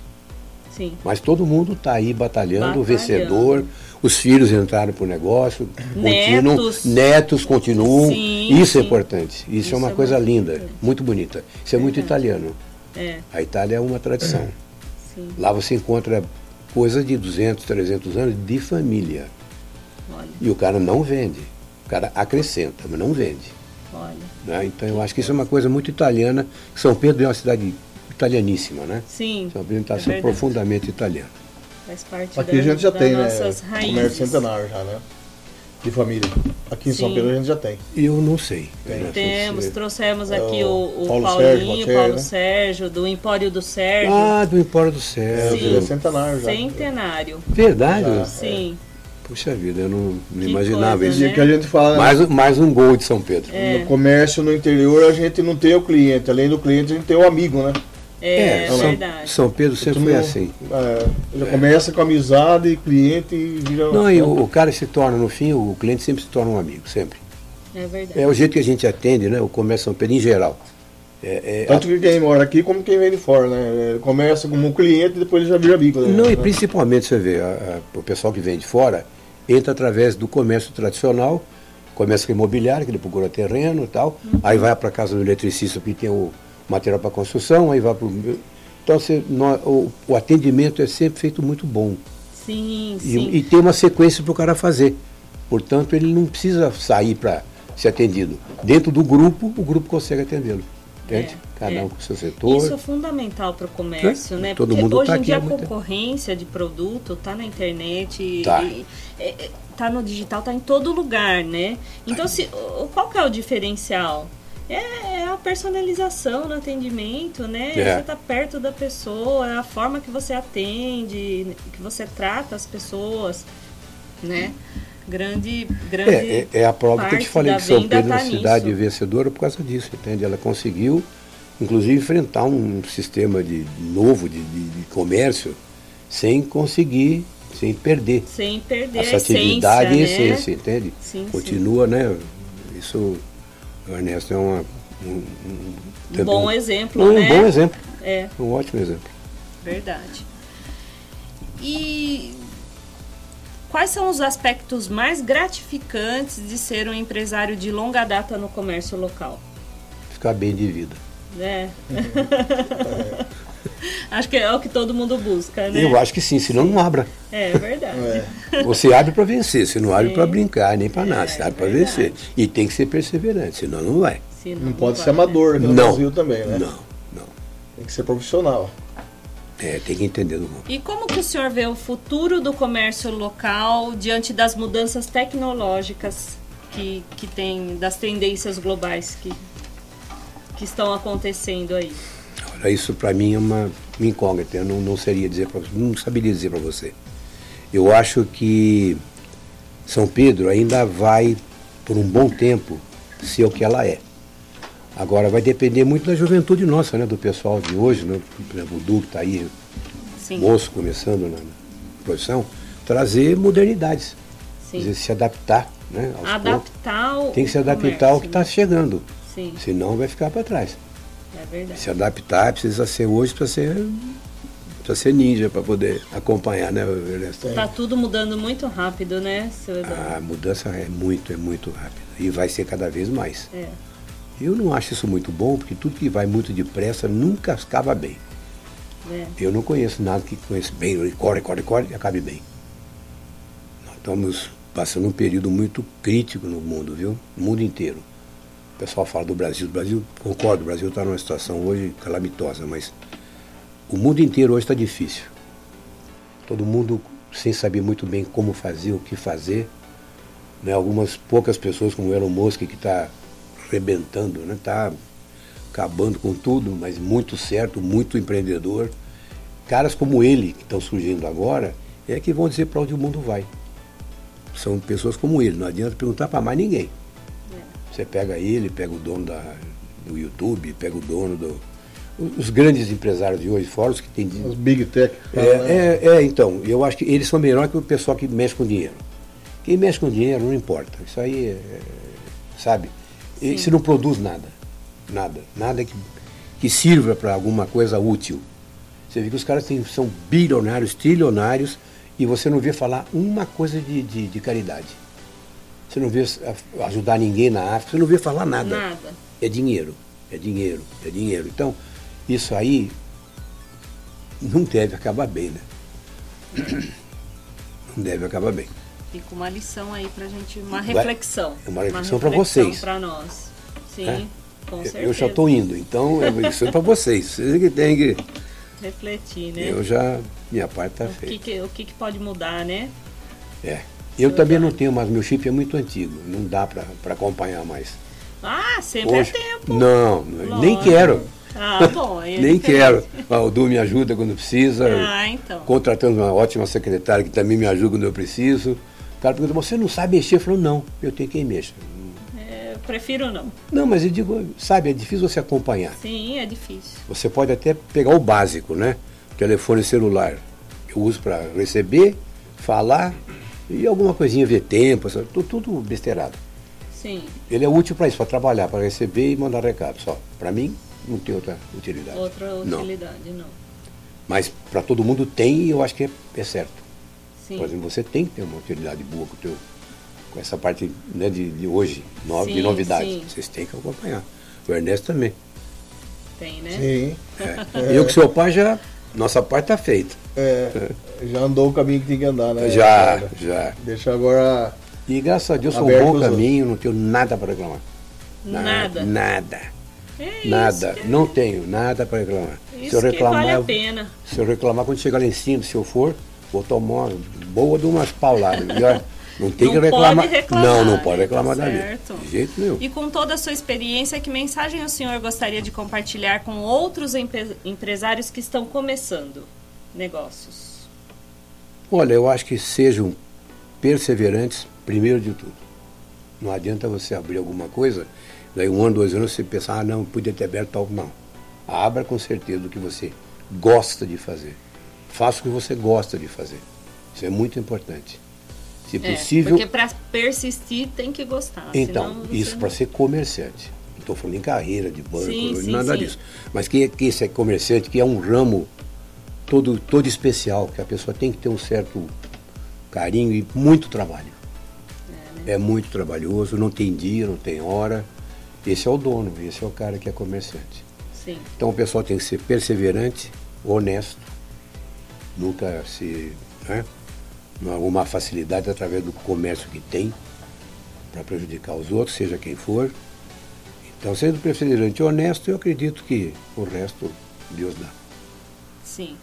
Speaker 2: Sim.
Speaker 4: Mas todo mundo está aí batalhando,
Speaker 2: Batalhando.
Speaker 4: vencedor. Os filhos entraram para o negócio, continuam,
Speaker 2: Netos.
Speaker 4: netos continuam.
Speaker 2: Sim,
Speaker 4: Isso é
Speaker 2: sim.
Speaker 4: importante. Isso,
Speaker 2: Isso
Speaker 4: é uma
Speaker 2: é
Speaker 4: coisa linda,
Speaker 2: importante.
Speaker 4: muito bonita. Isso é muito italiano.
Speaker 2: É,
Speaker 4: A Itália é uma tradição. Lá você encontra coisas de 200, 300 anos de família.
Speaker 2: Olha,
Speaker 4: E o cara não vende. O cara acrescenta, mas não vende.
Speaker 2: olha.
Speaker 4: né? Então eu acho que isso é uma coisa muito italiana. São Pedro é uma cidade italianíssima, né?
Speaker 2: Sim.
Speaker 4: É uma apresentação
Speaker 2: é
Speaker 4: profundamente italiana.
Speaker 2: Faz parte
Speaker 3: Aqui
Speaker 2: da,
Speaker 3: a gente já
Speaker 2: das
Speaker 3: tem, né?
Speaker 2: nossas
Speaker 3: Comércio
Speaker 2: raízes.
Speaker 3: centenário já, né? De família. Aqui em São
Speaker 2: Sim.
Speaker 3: Pedro a gente já tem.
Speaker 4: Eu não sei.
Speaker 3: Tem.
Speaker 4: Não
Speaker 2: Temos, trouxemos
Speaker 3: É
Speaker 2: aqui
Speaker 3: o
Speaker 2: o, o
Speaker 3: Paulo
Speaker 2: Paulinho,
Speaker 3: Sérgio
Speaker 2: Paulo
Speaker 3: né?
Speaker 2: Sérgio, do Empório do Sérgio.
Speaker 4: Ah, do Empório do
Speaker 3: É,
Speaker 4: Sérgio.
Speaker 3: é centenário já.
Speaker 2: Centenário.
Speaker 4: Verdade?
Speaker 3: Já.
Speaker 2: Sim.
Speaker 4: Puxa vida, eu não, não
Speaker 2: Que
Speaker 4: imaginava
Speaker 2: coisa,
Speaker 4: isso.
Speaker 2: Né?
Speaker 3: que a gente fala, né?
Speaker 4: Mais, mais um gol de São Pedro.
Speaker 2: É.
Speaker 3: no comércio no interior a gente não tem o cliente. Além do cliente a gente tem o amigo, né?
Speaker 2: É,
Speaker 4: São,
Speaker 2: verdade.
Speaker 4: São Pedro sempre
Speaker 3: Tudo-
Speaker 4: foi assim.
Speaker 3: É, já começa com amizade, cliente e vira.
Speaker 4: Não, e o, o cara se torna, no fim, o cliente sempre se torna um amigo, sempre.
Speaker 2: É verdade.
Speaker 4: É o jeito que a gente atende, né? O comércio São Pedro em geral. É, é,
Speaker 3: Tanto que quem mora aqui como quem vem de fora, né? É, Começa como um cliente e depois ele já vira amigo. Né?
Speaker 4: Não, e principalmente você vê, a- a- o pessoal que vem de fora entra através do comércio tradicional, comércio imobiliário, que ele procura terreno e tal, aí vai para casa do eletricista que tem o material para construção, aí vai para o. Então você, o, o atendimento é sempre feito muito bom.
Speaker 2: Sim,
Speaker 4: E,
Speaker 2: sim.
Speaker 4: e tem uma sequência para o cara fazer. Portanto, ele não precisa sair para ser atendido. Dentro do grupo, o grupo consegue atendê-lo. Entende?
Speaker 2: É,
Speaker 4: Cada
Speaker 2: é.
Speaker 4: um com seu setor.
Speaker 2: Isso é fundamental para o comércio,
Speaker 4: É,
Speaker 2: né?
Speaker 4: todo
Speaker 2: Porque
Speaker 4: mundo
Speaker 2: hoje
Speaker 4: tá
Speaker 2: em
Speaker 4: aqui
Speaker 2: dia a concorrência de produto tá na internet,
Speaker 4: Tá.
Speaker 2: e- é- é- tá no digital, tá em todo lugar, né? Então, se, o- qual que é o diferencial? É a personalização no atendimento, né?
Speaker 4: É.
Speaker 2: Você tá perto da pessoa, é a forma que você atende, que você trata as pessoas, né? Grande, grande
Speaker 4: É, é, é a prova que eu te falei que São Pedro é
Speaker 2: tá
Speaker 4: uma cidade
Speaker 2: nisso.
Speaker 4: vencedora por causa disso, entende? Ela conseguiu, inclusive, enfrentar um sistema de, novo de, de- de comércio sem conseguir, sem perder
Speaker 2: sem perder
Speaker 4: essa
Speaker 2: a essência,
Speaker 4: atividade e
Speaker 2: né?
Speaker 4: essência, entende?
Speaker 2: Sim,
Speaker 4: Continua, né? Isso, Ernesto é uma, um, um-
Speaker 2: Um bom
Speaker 4: um-
Speaker 2: exemplo,
Speaker 4: um
Speaker 2: né?
Speaker 4: bom exemplo,
Speaker 2: É,
Speaker 4: um ótimo exemplo.
Speaker 2: verdade. E quais são os aspectos mais gratificantes de ser um empresário de longa data no comércio local?
Speaker 4: Ficar bem de vida.
Speaker 2: Né? <laughs> Acho que é o que todo mundo busca, né?
Speaker 4: Eu acho que sim, senão não abra.
Speaker 2: É verdade.
Speaker 3: É.
Speaker 4: Você abre para vencer, você não abre
Speaker 2: Sim.
Speaker 4: para brincar, nem para nada,
Speaker 2: É,
Speaker 4: você abre para
Speaker 2: verdade.
Speaker 4: vencer. E tem que ser perseverante, senão não vai.
Speaker 2: Se
Speaker 3: Não pode
Speaker 2: vai,
Speaker 3: ser amador aqui no
Speaker 4: Não.
Speaker 3: Brasil também, né?
Speaker 4: Não, não.
Speaker 3: Tem que ser profissional.
Speaker 4: É, tem que entender do mundo.
Speaker 2: E como que o senhor vê o futuro do comércio local diante das mudanças tecnológicas que, que tem, das tendências globais que, que estão acontecendo aí?
Speaker 4: Olha, isso para mim é uma, uma incógnita, eu não, não seria dizer para não saberia dizer para você. Eu acho que São Pedro ainda vai, por um bom tempo, ser o que ela é. Agora vai depender muito da juventude nossa, né? Do pessoal de hoje, né? Por exemplo, o Du que está aí,
Speaker 2: Sim,
Speaker 4: moço começando na, na profissão, trazer modernidades. Quer dizer,
Speaker 2: sim.
Speaker 4: se adaptar, né? poucos.
Speaker 2: Adaptar o
Speaker 4: Tem que se adaptar ao que está
Speaker 2: né?
Speaker 4: chegando.
Speaker 2: Sim,
Speaker 4: Senão vai ficar para trás.
Speaker 2: é verdade.
Speaker 4: Se adaptar precisa ser hoje para ser precisa ser ninja para poder acompanhar, né, Ernesto?
Speaker 2: Tá tudo mudando muito rápido, né, seu Eduardo?
Speaker 4: A mudança é muito, é muito rápida. E vai ser cada vez mais.
Speaker 2: É,
Speaker 4: Eu não acho isso muito bom, porque tudo que vai muito depressa nunca acaba bem.
Speaker 2: é.
Speaker 4: Eu não conheço nada que conheça bem, corre, corre, corre e acabe bem. Nós estamos passando um período muito crítico no mundo, viu? No mundo inteiro. O pessoal fala do Brasil. O Brasil, concordo, o Brasil está numa situação hoje calamitosa, mas o mundo inteiro hoje está difícil. Todo mundo sem saber muito bem como fazer, o que fazer. Né? Algumas poucas pessoas, como o Elon Musk, que está arrebentando, está né? Tá acabando com tudo, mas muito certo, muito empreendedor. Caras como ele, que estão surgindo agora, é que vão dizer para onde o mundo vai. São pessoas como ele, não adianta perguntar para mais ninguém. Você pega ele, pega o dono da, do YouTube, pega o dono do. Os grandes empresários de hoje, fora os que têm.
Speaker 3: Os Big Tech.
Speaker 4: É, é, é, então, eu acho que eles são melhor que o pessoal que mexe com dinheiro. Quem mexe com dinheiro não importa. Isso aí, é, sabe? E se não produz nada. Nada. Nada que, que sirva para alguma coisa útil. Você vê que os caras têm, são bilionários, trilionários, e você não vê falar uma coisa de, de, de caridade. Você não vê ajudar ninguém na África, você não vê falar nada.
Speaker 2: Nada.
Speaker 4: É dinheiro, é dinheiro, é dinheiro. Então, isso aí não deve acabar bem, né? <coughs> Não deve acabar bem.
Speaker 2: Fica uma lição aí pra gente, uma
Speaker 4: Vai-
Speaker 2: reflexão.
Speaker 4: é uma reflexão pra vocês.
Speaker 2: Pra nós. Sim.
Speaker 4: É.
Speaker 2: Com certeza.
Speaker 4: Eu já estou indo, então é isso é para vocês. Vocês que têm que.
Speaker 2: Refletir, né?
Speaker 4: Eu já. Minha parte está feita.
Speaker 2: que, o que, que pode mudar, né?
Speaker 4: É. Eu também não tenho mais, meu chip é muito antigo, não dá para acompanhar mais.
Speaker 2: Ah, sempre
Speaker 4: Hoje,
Speaker 2: é tempo.
Speaker 4: Não, nem quero.
Speaker 2: Ah, bom. <laughs> é
Speaker 4: Nem
Speaker 2: diferente.
Speaker 4: quero. Ah, O Du me ajuda quando precisa.
Speaker 2: Ah, então.
Speaker 4: Contratando uma ótima secretária que também me ajuda quando eu preciso. O cara pergunta, você não sabe mexer? Eu falo, não, eu tenho quem mexa.
Speaker 2: É, prefiro não.
Speaker 4: Não, mas eu digo, sabe, é difícil você acompanhar.
Speaker 2: Sim, é difícil.
Speaker 4: Você pode até pegar o básico, né? Telefone celular. Eu uso para receber, falar e alguma coisinha ver tempo, sabe? tudo, tudo besteirado.
Speaker 2: Sim,
Speaker 4: Ele é útil para isso, para trabalhar, para receber e mandar recado só. Para mim, não tem outra utilidade.
Speaker 2: outra
Speaker 4: Não.
Speaker 2: utilidade, não.
Speaker 4: Mas para todo mundo tem e eu acho que é, é certo.
Speaker 2: Sim.
Speaker 4: Por exemplo, você tem que ter uma utilidade boa com, teu, com essa parte né, de, de hoje, no, de
Speaker 2: Sim,
Speaker 4: novidades.
Speaker 2: sim.
Speaker 4: Vocês têm que acompanhar. O Ernesto também.
Speaker 2: Tem, né?
Speaker 3: Sim.
Speaker 4: É. Eu com seu pai já. Nossa parte está feita.
Speaker 3: É, já andou o caminho que tem que andar, né?
Speaker 4: já,
Speaker 3: Ricardo?
Speaker 4: já.
Speaker 3: Deixa agora.
Speaker 4: E graças a Deus sou um bom caminho, não tenho nada para reclamar.
Speaker 2: Nada.
Speaker 4: Nada.
Speaker 2: É
Speaker 4: Nada.
Speaker 2: Isso,
Speaker 4: Não tenho nada para reclamar.
Speaker 2: isso
Speaker 4: se eu reclamar,
Speaker 2: que vale a pena.
Speaker 4: se eu reclamar quando chegar lá em cima, se eu for, vou tomar uma boa de umas pauladas. Não tem
Speaker 2: Não
Speaker 4: que reclamar.
Speaker 2: pode reclamar,
Speaker 4: Não, não pode reclamar
Speaker 2: Tá
Speaker 4: da vida. De jeito nenhum.
Speaker 2: E com toda a sua experiência, que mensagem o senhor gostaria de compartilhar com outros empre- empresários que estão começando negócios?
Speaker 4: Olha, eu acho que sejam perseverantes, primeiro de tudo. Não adianta você abrir alguma coisa, daí um ano, dois anos você pensar, ah, não, podia ter aberto tal. Não. Abra com certeza o que você gosta de fazer. Faça o que você gosta de fazer. Isso é muito importante. Se
Speaker 2: É,
Speaker 4: possível.
Speaker 2: porque para persistir tem que gostar.
Speaker 4: Então, isso
Speaker 2: não-
Speaker 4: para ser comerciante. Não estou falando em carreira de banco,
Speaker 2: Sim, sim,
Speaker 4: nada
Speaker 2: sim.
Speaker 4: disso. Mas que, que esse é comerciante, que é um ramo todo, todo especial, que a pessoa tem que ter um certo carinho e muito trabalho.
Speaker 2: né?
Speaker 4: É, muito trabalhoso, não tem dia, não tem hora. Esse é o dono, esse é o cara que é comerciante.
Speaker 2: Sim,
Speaker 4: Então o pessoal tem que ser perseverante, honesto, nunca se. Né, alguma facilidade através do comércio que tem para prejudicar os outros, seja quem for. Então, sendo perseverante e honesto, eu acredito que o resto Deus dá.
Speaker 2: sim.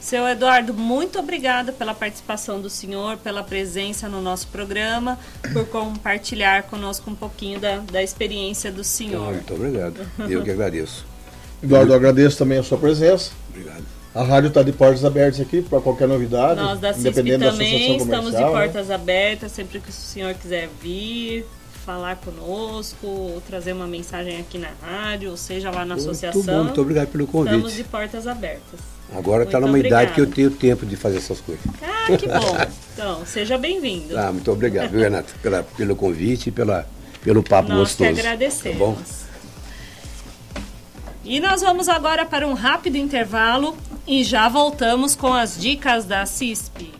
Speaker 2: Seu Eduardo, muito obrigada pela participação do senhor, pela presença no nosso programa, por compartilhar conosco um pouquinho da, da experiência do senhor.
Speaker 4: muito obrigado. Eu que agradeço.
Speaker 3: Eduardo, eu agradeço também a sua presença.
Speaker 4: Obrigado.
Speaker 3: A rádio está de portas abertas aqui para qualquer novidade.
Speaker 2: Nós da CISP
Speaker 3: independente da
Speaker 2: também
Speaker 3: associação
Speaker 2: estamos de
Speaker 3: comercial. né?
Speaker 2: portas abertas, sempre que o senhor quiser vir, falar conosco, ou trazer uma mensagem aqui na rádio, ou seja lá na
Speaker 4: Muito
Speaker 2: associação.
Speaker 4: bom, muito obrigado pelo
Speaker 2: Estamos de
Speaker 4: convite.
Speaker 2: portas abertas.
Speaker 4: Agora está numa idade que eu tenho tempo de fazer essas coisas.
Speaker 2: Ah, que bom. Então, seja bem-vindo.
Speaker 4: Ah, muito obrigado, viu, Renato, pela, pelo convite e pela, pelo papo
Speaker 2: Nós que
Speaker 4: gostoso.
Speaker 2: agradecemos.
Speaker 4: Tá bom?
Speaker 2: E nós vamos agora para um rápido intervalo e já voltamos com as dicas da CISP.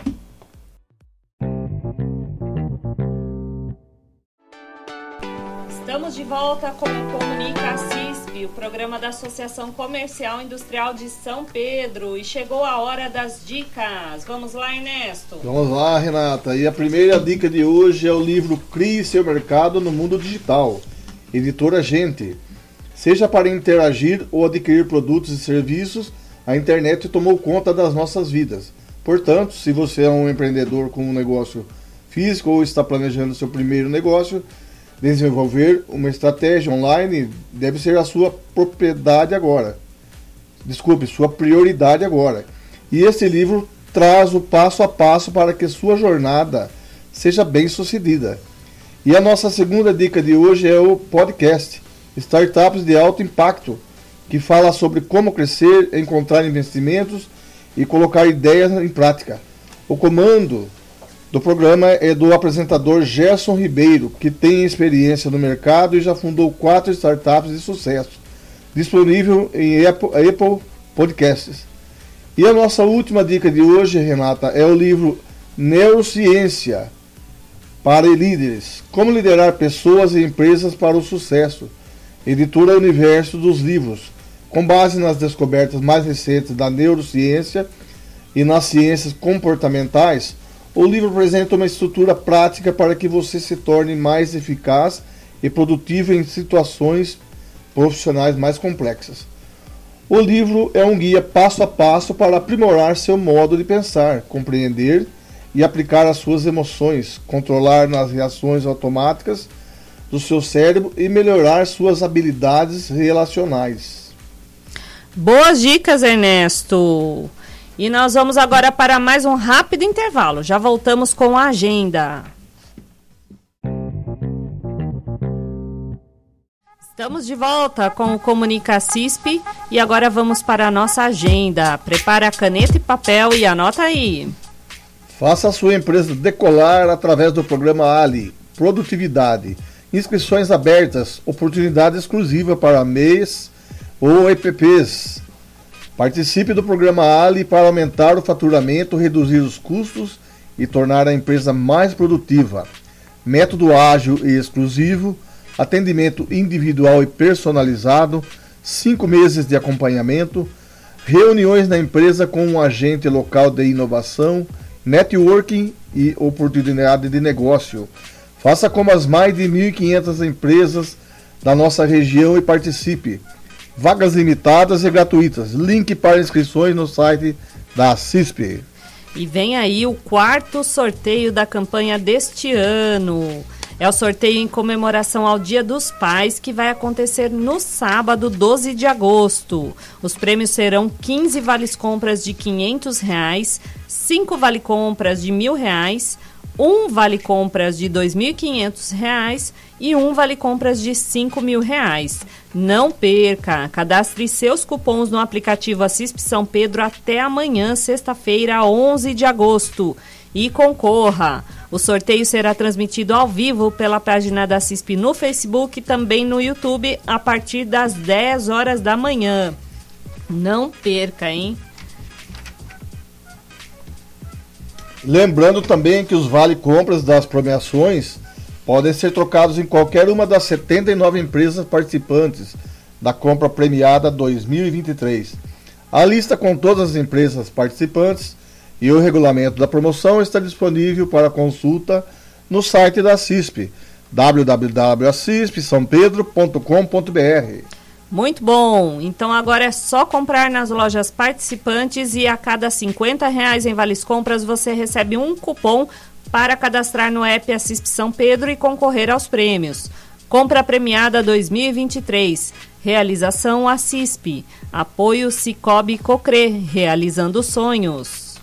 Speaker 2: Estamos de volta com o Comunica CISP, o programa da Associação Comercial Industrial de São Pedro. E chegou a hora das dicas. Vamos lá, Ernesto.
Speaker 3: Vamos lá, Renata. E a primeira dica de hoje é o livro Crie seu mercado no mundo digital. Editora Gente. Seja para interagir ou adquirir produtos e serviços, a internet tomou conta das nossas vidas. Portanto, se você é um empreendedor com um negócio físico ou está planejando seu primeiro negócio, desenvolver uma estratégia online deve ser a sua propriedade agora. Desculpe, sua prioridade agora. E esse livro traz o passo a passo para que sua jornada seja bem sucedida. E a nossa segunda dica de hoje é o podcast Startups de Alto Impacto, que fala sobre como crescer, encontrar investimentos e colocar ideias em prática. O comando do programa é do apresentador Gerson Ribeiro, que tem experiência no mercado e já fundou quatro startups de sucesso, disponível em Apple, Apple Podcasts. E a nossa última dica de hoje, Renata, é o livro Neurociência para líderes: Como liderar pessoas e empresas para o sucesso. Editora Universo dos Livros, com base nas descobertas mais recentes da neurociência e nas ciências comportamentais. O livro apresenta uma estrutura prática para que você se torne mais eficaz e produtivo em situações profissionais mais complexas. O livro é um guia passo a passo para aprimorar seu modo de pensar, compreender e aplicar as suas emoções, controlar nas reações automáticas do seu cérebro e melhorar suas habilidades relacionais.
Speaker 2: Boas dicas, Ernesto! E nós vamos agora para mais um rápido intervalo. Já voltamos com a agenda. Estamos de volta com o Comunica CISP e agora vamos para a nossa agenda. Prepara a caneta e papel e anota aí.
Speaker 3: Faça a sua empresa decolar através do programa Ali, Produtividade. Inscrições abertas, oportunidade exclusiva para MEIs ou EPPs. Participe do programa Ali para aumentar o faturamento, reduzir os custos e tornar a empresa mais produtiva. Método ágil e exclusivo atendimento individual e personalizado, cinco meses de acompanhamento, reuniões na empresa com um agente local de inovação, networking e oportunidade de negócio. Faça como as mais de 1.500 empresas da nossa região e participe. Vagas limitadas e gratuitas. Link para inscrições no site da CISP.
Speaker 2: E vem aí o quarto sorteio da campanha deste ano. É o sorteio em comemoração ao Dia dos Pais, que vai acontecer no sábado, 12 de agosto. Os prêmios serão 15 vales compras de 500 reais, 5 vale compras de reais, um vale compras de 2.500 reais e um vale compras de 5 mil reais. Não perca! Cadastre seus cupons no aplicativo Assisp São Pedro até amanhã, sexta-feira, 11 de agosto. E concorra! O sorteio será transmitido ao vivo pela página da CISP no Facebook e também no YouTube a partir das 10 horas da manhã. Não perca, hein?
Speaker 3: Lembrando também que os vale-compras das premiações podem ser trocados em qualquer uma das 79 empresas participantes da compra premiada 2023. A lista com todas as empresas participantes e o regulamento da promoção está disponível para consulta no site da CISP, www.cispsampedro.com.br.
Speaker 2: Muito bom! Então agora é só comprar nas lojas participantes e a cada 50 reais em vales compras você recebe um cupom para cadastrar no app Assisp São Pedro e concorrer aos prêmios. Compra premiada 2023. Realização Assisp. Apoio Cicobi Cocre. Realizando sonhos.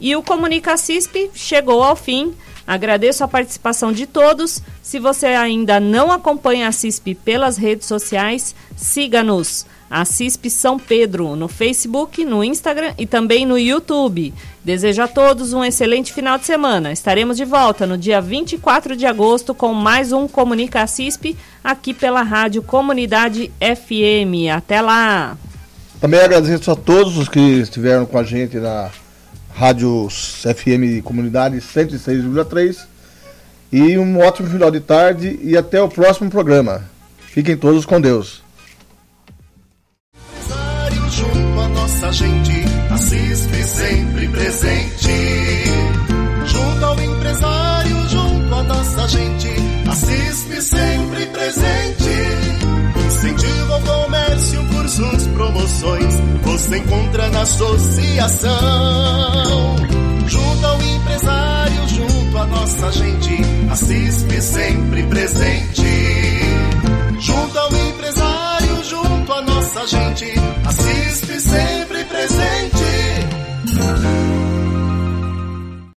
Speaker 2: E o Comunica CISP chegou ao fim. Agradeço a participação de todos. Se você ainda não acompanha a CISP pelas redes sociais, siga-nos. A CISP São Pedro no Facebook, no Instagram e também no YouTube. Desejo a todos um excelente final de semana. Estaremos de volta no dia 24 de agosto com mais um Comunica CISP aqui pela Rádio Comunidade FM. Até lá!
Speaker 3: Também agradeço a todos os que estiveram com a gente na Rádio FM Comunidade 106,3. E um ótimo final de tarde e até o próximo programa. Fiquem todos com Deus.
Speaker 1: Junto ao empresário, junto a nossa gente, sempre presente. soluções você encontra na associação. Junto ao empresário, junto à nossa gente, a CISP sempre presente. Junto ao empresário, junto à nossa gente, a CISP sempre